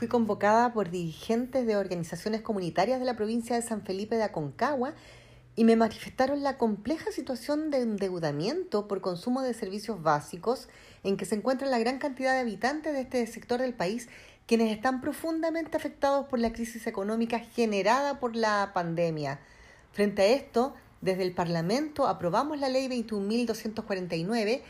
fui convocada por dirigentes de organizaciones comunitarias de la provincia de San Felipe de Aconcagua y me manifestaron la compleja situación de endeudamiento por consumo de servicios básicos en que se encuentra la gran cantidad de habitantes de este sector del país quienes están profundamente afectados por la crisis económica generada por la pandemia. Frente a esto, desde el Parlamento aprobamos la ley 21.249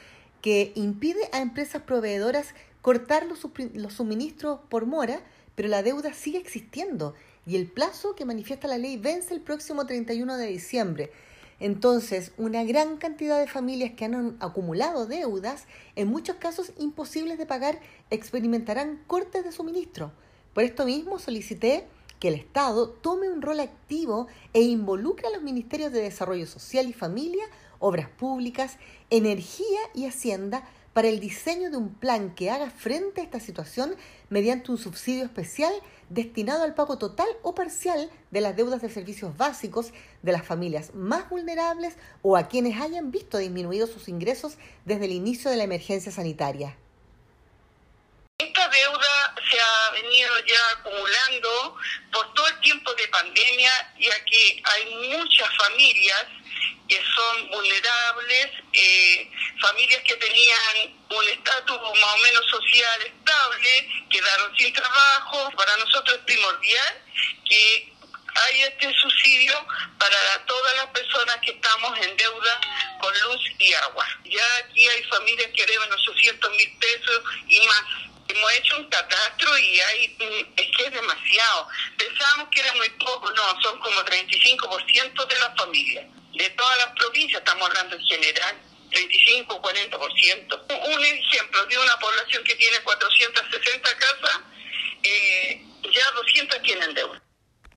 que impide a empresas proveedoras cortar los, los suministros por mora, pero la deuda sigue existiendo y el plazo que manifiesta la ley vence el próximo 31 de diciembre. Entonces, una gran cantidad de familias que han acumulado deudas, en muchos casos imposibles de pagar, experimentarán cortes de suministro. Por esto mismo solicité que el Estado tome un rol activo e involucre a los ministerios de Desarrollo Social y Familia, Obras Públicas, Energía y Hacienda para el diseño de un plan que haga frente a esta situación mediante un subsidio especial destinado al pago total o parcial de las deudas de servicios básicos de las familias más vulnerables o a quienes hayan visto disminuidos sus ingresos desde el inicio de la emergencia sanitaria. Esta deuda se ha venido ya acumulando por todo el tiempo de pandemia, ya que hay muchas familias que son vulnerables, eh, familias que tenían un estatus más o menos social estable, quedaron sin trabajo. Para nosotros es primordial que haya este subsidio para todas las personas que estamos en deuda con luz y agua. Ya aquí hay familias que deben 800 mil pesos y más. Hemos hecho un catastro y hay, es que es demasiado. Pensábamos que era muy poco, no, son como 35% de las familias de todas las provincias, estamos hablando en general, 35, 40%. Un ejemplo de una población que tiene 460 casas, eh, ya 200 tienen deuda.